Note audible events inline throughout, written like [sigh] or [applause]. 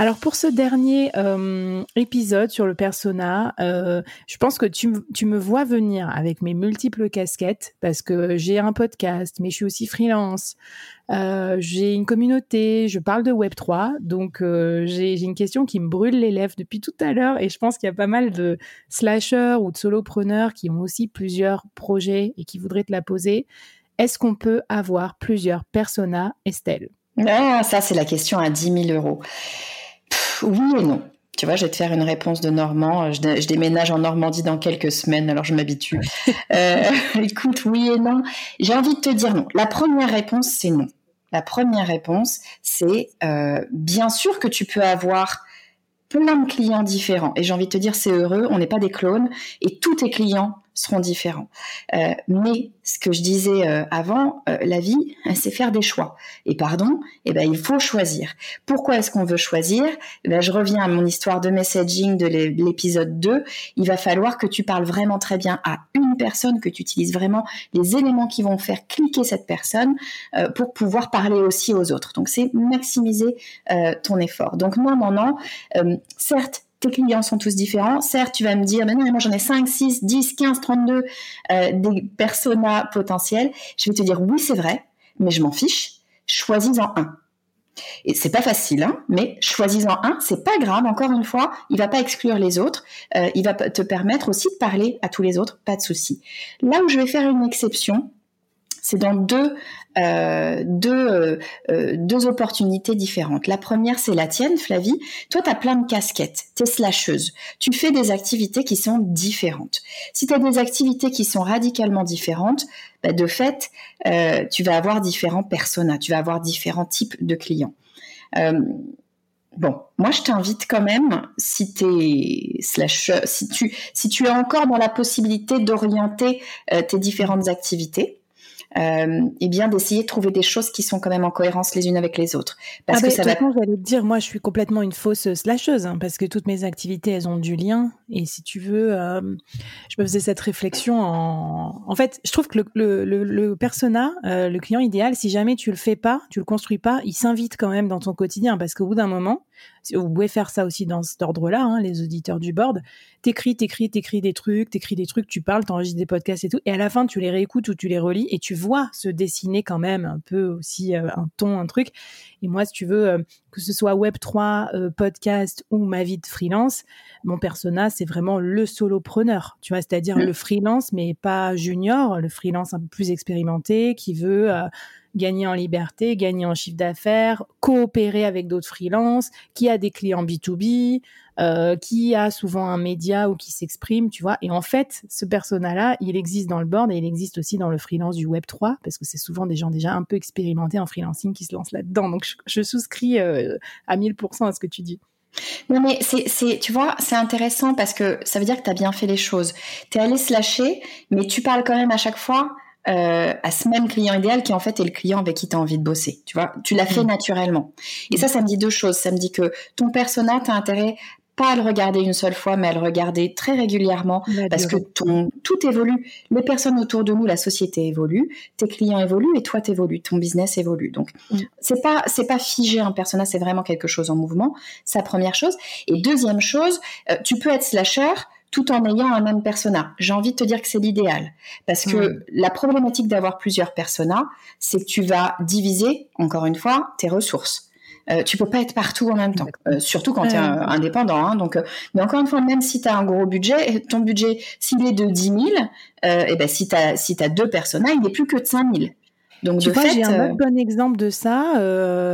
Alors pour ce dernier euh, épisode sur le persona, euh, je pense que tu, me vois venir avec mes multiples casquettes parce que j'ai un podcast, mais je suis aussi freelance, euh, j'ai une communauté, je parle de Web3, donc j'ai une question qui me brûle les lèvres depuis tout à l'heure et je pense qu'il y a pas mal de slashers ou de solopreneurs qui ont aussi plusieurs projets et qui voudraient te la poser. Est-ce qu'on peut avoir plusieurs personas, Estelle? Ah, Ça, c'est la question à 10 000 euros oui et non. Tu vois, je vais te faire une réponse de Normand. Je, déménage en Normandie dans quelques semaines, alors je m'habitue. [laughs] Euh, [laughs] écoute, oui et non. J'ai envie de te dire non. La première réponse, c'est non. La première réponse, c'est euh, bien sûr que tu peux avoir plein de clients différents. Et j'ai envie de te dire, c'est heureux, on n'est pas des clones, et tous tes clients seront différents. Euh, mais ce que je disais euh, avant, euh, la vie, c'est faire des choix. Et pardon, eh ben, il faut choisir. Pourquoi est-ce qu'on veut choisir? Eh ben, Je reviens à mon histoire de messaging de l'épisode 2. Il va falloir que tu parles vraiment très bien à une personne, que tu utilises vraiment les éléments qui vont faire cliquer cette personne pour pouvoir parler aussi aux autres. Donc c'est maximiser ton effort. Donc non, non, non. certes, tes clients sont tous différents. Certes, tu vas me dire, mais non, moi j'en ai 5, 6, 10, 15, 32 des personas potentiels. Je vais te dire, oui, c'est vrai, mais je m'en fiche. Choisis-en un. Et c'est pas facile, hein, mais choisis-en un, c'est pas grave, encore une fois, il va pas exclure les autres, euh, il va te permettre aussi de parler à tous les autres, pas de souci. Là où je vais faire une exception, c'est dans deux, euh, deux, euh, euh, deux opportunités différentes. La première, c'est la tienne, Flavie. Toi, tu as plein de casquettes, tu es slasheuse. Tu fais des activités qui sont différentes. Si tu as des activités qui sont radicalement différentes, bah, de fait, tu vas avoir différents personas, tu vas avoir différents types de clients. Bon, moi je t'invite quand même, si es slash, si tu si tu es encore dans la possibilité d'orienter tes différentes activités, euh, et bien d'essayer de trouver des choses qui sont quand même en cohérence les unes avec les autres. Parce ah que ça va. J'allais te dire, moi, je suis complètement une fausse slasheuse hein, parce que toutes mes activités, elles ont du lien. Et si tu veux, euh, je me faisais cette réflexion en. En fait, je trouve que le, le, le, persona, euh, le client idéal, si jamais tu le fais pas, tu le construis pas, il s'invite quand même dans ton quotidien parce qu'au bout d'un moment, vous pouvez faire ça aussi dans cet ordre-là, hein, les auditeurs du board. T'écris, t'écris, t'écris des trucs, t'écris des trucs, tu parles, t'enregistres des podcasts et tout. Et à la fin, tu les réécoutes ou tu les relis et tu vois se dessiner quand même un peu aussi euh, un ton, un truc. Et moi, si tu veux, euh, que ce soit Web3, euh, podcast ou ma vie de freelance, mon persona, c'est vraiment le solopreneur. Tu vois, c'est-à-dire mmh. le freelance, mais pas junior, le freelance un peu plus expérimenté qui veut gagner en liberté, gagner en chiffre d'affaires, coopérer avec d'autres freelances, qui a des clients B2B, euh, qui a souvent un média ou qui s'exprime, tu vois. Et en fait, ce persona-là, il existe dans le board et il existe aussi dans le freelance du Web 3 parce que c'est souvent des gens déjà un peu expérimentés en freelancing qui se lancent là-dedans. Donc, je, souscris euh, à 1000% à ce que tu dis. Non mais c'est, tu vois, c'est intéressant parce que ça veut dire que tu as bien fait les choses. Tu es allé se lâcher, mais tu parles quand même à chaque fois euh, à ce même client idéal qui en fait est le client avec qui tu as envie de bosser. Tu vois, tu l'as fait mm. naturellement. Et ça, ça me dit deux choses. Ça me dit que ton persona, tu as intérêt pas à le regarder une seule fois, mais à le regarder très régulièrement parce que ton, tout évolue. Les personnes autour de nous, la société évolue, tes clients évoluent et toi t'évolues, ton business évolue. Donc, mm. c'est pas, c'est pas figé un persona, c'est vraiment quelque chose en mouvement. La première chose. Et deuxième chose, euh, tu peux être slasher, tout en ayant un même persona. J'ai envie de te dire que c'est l'idéal. Parce que la problématique d'avoir plusieurs personas, c'est que tu vas diviser, encore une fois, tes ressources. Euh, tu peux pas être partout en même temps, euh, surtout quand tu es indépendant. Hein, donc, euh, mais encore une fois, même si tu as un gros budget, ton budget, s'il est de 10 000, et ben, si tu as, si as deux personas, il n'est plus que de 5 000. Donc, tu vois, j'ai un autre bon exemple de ça.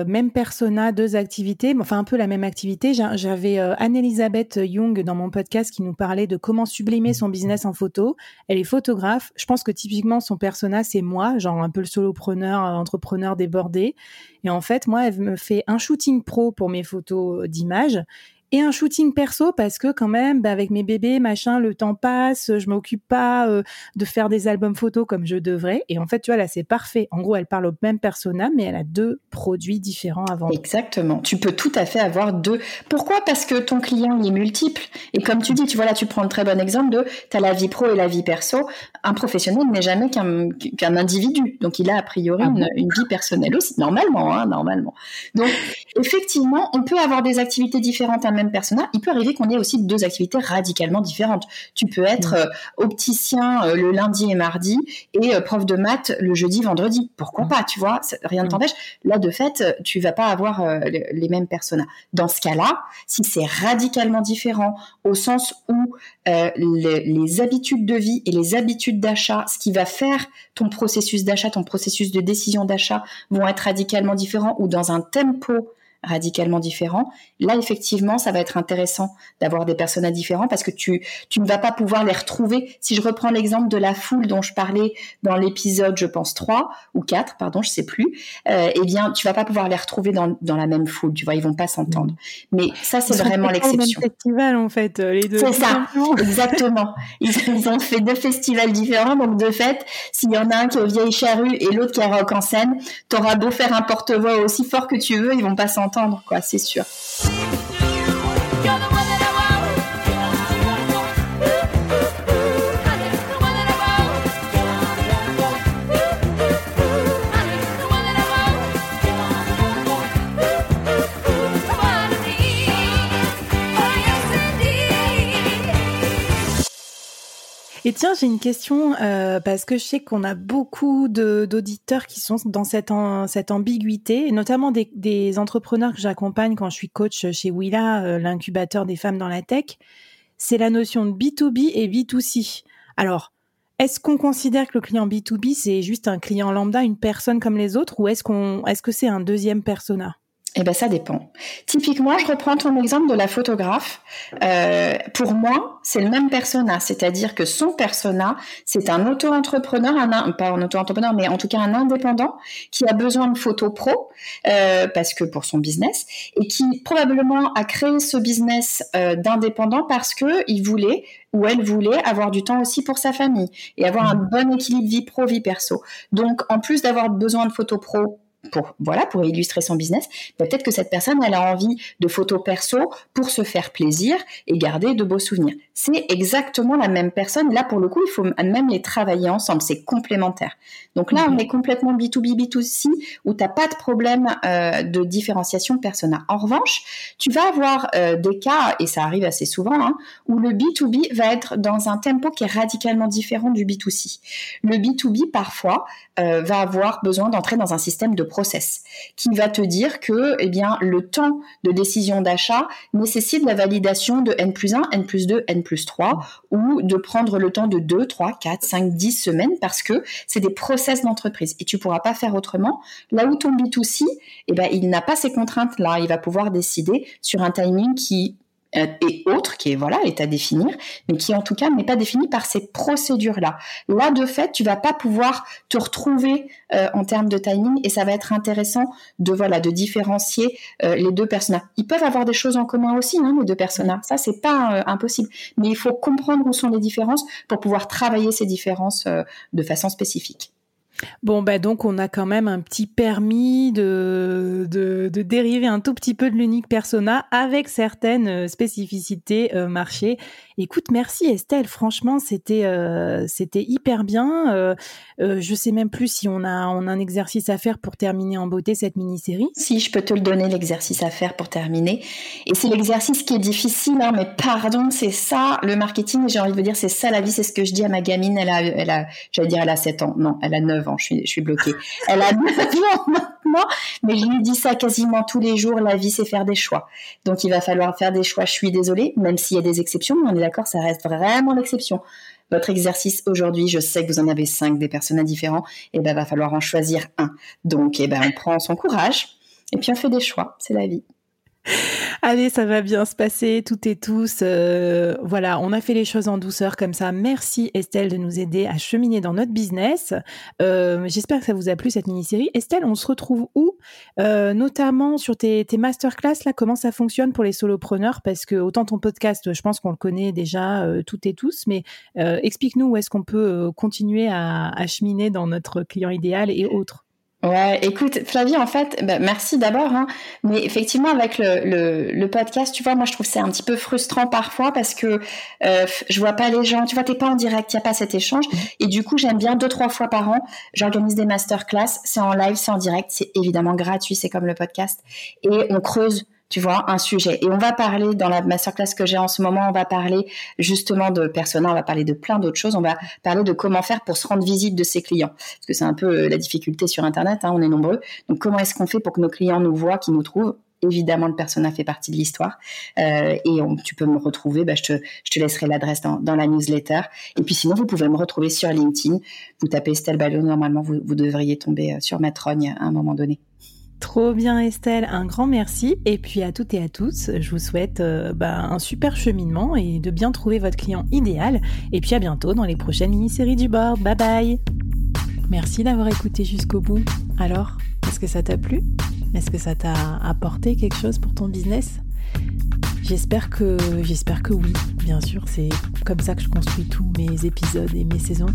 même persona, deux activités, enfin un peu la même activité. J'avais Anne-Elisabeth Young dans mon podcast qui nous parlait de comment sublimer son business en photo. Elle est photographe. Je pense que typiquement son persona, c'est moi, genre un peu le solopreneur, entrepreneur débordé. Et en fait, moi, elle me fait un shooting pro pour mes photos d'images et un shooting perso parce que quand même bah, avec mes bébés machin le temps passe je m'occupe pas euh, de faire des albums photos comme je devrais. Et en fait tu vois là c'est parfait. En gros elle parle au même persona mais elle a deux produits différents avant exactement. Tu peux tout à fait avoir deux. Pourquoi? Parce que ton client il est multiple. Et comme tu dis tu vois là tu prends le très bon exemple de tu as la vie pro et la vie perso. Un professionnel n'est jamais qu'un qu'un individu. Donc il a a priori ah une, une, vie personnelle aussi. Normalement hein, normalement. Donc effectivement on peut avoir des activités différentes à même persona, il peut arriver qu'on ait aussi deux activités radicalement différentes. Tu peux être mm. euh, opticien euh, le lundi et mardi et euh, prof de maths le jeudi, vendredi. Pourquoi mm. pas, tu vois Rien ne mm. t'empêche. Là, de fait, tu vas pas avoir les mêmes personas. Dans ce cas-là, si c'est radicalement différent au sens où les, habitudes de vie et les habitudes d'achat, ce qui va faire ton processus d'achat, ton processus de décision d'achat vont être radicalement différents ou dans un tempo radicalement différents. Là, effectivement, ça va être intéressant d'avoir des personnages différents parce que tu, tu ne vas pas pouvoir les retrouver. Si je reprends l'exemple de la foule dont je parlais dans l'épisode, je pense, 3 ou 4, pardon, je sais plus, euh, eh bien, tu vas pas pouvoir les retrouver dans, dans la même foule, tu vois, ils vont pas s'entendre. Mais ça, c'est vraiment l'exception. Même festival, en fait, euh, les deux. C'est ça, exactement. Ils, ils, ont fait deux festivals différents, donc de fait, s'il y en a un qui est au Vieille Charrue et l'autre qui est Rock en scène, t'auras beau faire un porte-voix aussi fort que tu veux, ils vont pas s'entendre quoi, c'est sûr. Tiens, j'ai une question euh, parce que je sais qu'on a beaucoup d'auditeurs qui sont dans cette, cette ambiguïté, notamment des, des entrepreneurs que j'accompagne quand je suis coach chez Willa, euh, l'incubateur des femmes dans la tech. C'est la notion de B2B et B2C. Alors, est-ce qu'on considère que le client B2B c'est juste un client lambda, une personne comme les autres, ou est-ce qu'on, est-ce que c'est un deuxième persona? Eh ben ça dépend. Typiquement, je reprends ton exemple de la photographe. Euh, pour moi, c'est le même persona, c'est-à-dire que son persona, c'est un auto-entrepreneur, un, pas un auto-entrepreneur, mais en tout cas un indépendant qui a besoin de photos pro euh, parce que pour son business et qui probablement a créé ce business euh, d'indépendant parce que il voulait ou elle voulait avoir du temps aussi pour sa famille et avoir un bon équilibre vie pro vie perso. Donc en plus d'avoir besoin de photos pro pour voilà pour illustrer son business, peut-être que cette personne elle a envie de photos perso pour se faire plaisir et garder de beaux souvenirs. C'est exactement la même personne. Là pour le coup, il faut même les travailler ensemble, c'est complémentaire. Donc là, on mhm. est complètement B2B B2C où t'as pas de problème euh, de différenciation persona. En revanche, tu vas avoir euh, des cas et ça arrive assez souvent hein, où le B2B va être dans un tempo qui est radicalement différent du B2C. Le B2B parfois euh, va avoir besoin d'entrer dans un système de qui va te dire que eh bien, le temps de décision d'achat nécessite la validation de N plus 1, N plus 2, N plus 3 ou de prendre le temps de 2, 3, 4, 5, 10 semaines parce que c'est des process d'entreprise et tu pourras pas faire autrement. Là où ton B2C, eh ben, il n'a pas ces contraintes-là. Il va pouvoir décider sur un timing qui et autre qui est voilà est à définir, mais qui en tout cas n'est pas défini par ces procédures-là. Là, de fait, tu vas pas pouvoir te retrouver euh, en termes de timing, et ça va être intéressant de voilà de différencier euh, les deux personnages. Ils peuvent avoir des choses en commun aussi, hein, les deux personnages. Ça, c'est pas impossible, mais il faut comprendre où sont les différences pour pouvoir travailler ces différences de façon spécifique. Bon, bah donc on a quand même un petit permis de, de, dériver un tout petit peu de l'unique persona avec certaines euh, spécificités euh, marché. Écoute, merci Estelle, franchement c'était euh, hyper bien. Euh, je sais même plus si on a, on a un exercice à faire pour terminer en beauté cette mini-série. Si, je peux te le donner, l'exercice à faire pour terminer. Et c'est l'exercice qui est difficile, hein, mais pardon, c'est ça le marketing, j'ai envie de dire, c'est ça la vie, c'est ce que je dis à ma gamine, elle a, elle a j'allais dire elle a 7 ans, non, elle a 9 je suis, bloquée. Elle a 9 [laughs] ans maintenant, mais je lui dis ça quasiment tous les jours. La vie, c'est faire des choix. Donc, il va falloir faire des choix. Je suis désolée, même s'il y a des exceptions, mais on est d'accord, ça reste vraiment l'exception. votre exercice aujourd'hui, je sais que vous en avez cinq des personnages différents, et ben va falloir en choisir un. Donc, et ben on prend son courage et puis on fait des choix. C'est la vie. [laughs] Allez, ça va bien se passer, toutes et tous. Euh, voilà, on a fait les choses en douceur comme ça. Merci Estelle de nous aider à cheminer dans notre business. Euh, j'espère que ça vous a plu cette mini-série. Estelle, on se retrouve où? Euh, Notamment sur tes, tes, masterclass, là, comment ça fonctionne pour les solopreneurs? Parce que autant ton podcast, je pense qu'on le connaît déjà toutes et tous, mais explique-nous où est-ce qu'on peut continuer à, à cheminer dans notre client idéal et autres. Ouais, écoute, Flavie, en fait, bah, merci d'abord. Hein, mais effectivement, avec le, le, podcast, tu vois, moi, je trouve c'est un petit peu frustrant parfois parce que euh, je vois pas les gens. Tu vois, t'es pas en direct, il y a pas cet échange. Et du coup, j'aime bien deux trois fois par an, j'organise des masterclass. C'est en live, c'est en direct, c'est évidemment gratuit, c'est comme le podcast. Et on creuse tu vois, un sujet. Et on va parler, dans la masterclass que j'ai en ce moment, on va parler justement de persona, on va parler de plein d'autres choses, on va parler de comment faire pour se rendre visite de ses clients. Parce que c'est un peu euh, la difficulté sur Internet, hein, on est nombreux. Donc comment est-ce qu'on fait pour que nos clients nous voient, qu'ils nous trouvent? Évidemment, le persona fait partie de l'histoire. Euh, et tu peux me retrouver, bah, je, te, laisserai l'adresse dans, la newsletter. Et puis sinon, vous pouvez me retrouver sur LinkedIn. Vous tapez Estelle Ballon, normalement, vous, vous devriez tomber euh, sur ma trogne à un moment donné. Trop bien Estelle, un grand merci. Et puis à toutes et à tous, je vous souhaite euh, bah, un super cheminement et de bien trouver votre client idéal. Et puis à bientôt dans les prochaines mini-séries du board. Bye bye Merci d'avoir écouté jusqu'au bout. Alors, est-ce que ça t'a plu? Est-ce que ça t'a apporté quelque chose pour ton business? J'espère que j'espère que oui, bien sûr, c'est comme ça que je construis tous mes épisodes et mes saisons.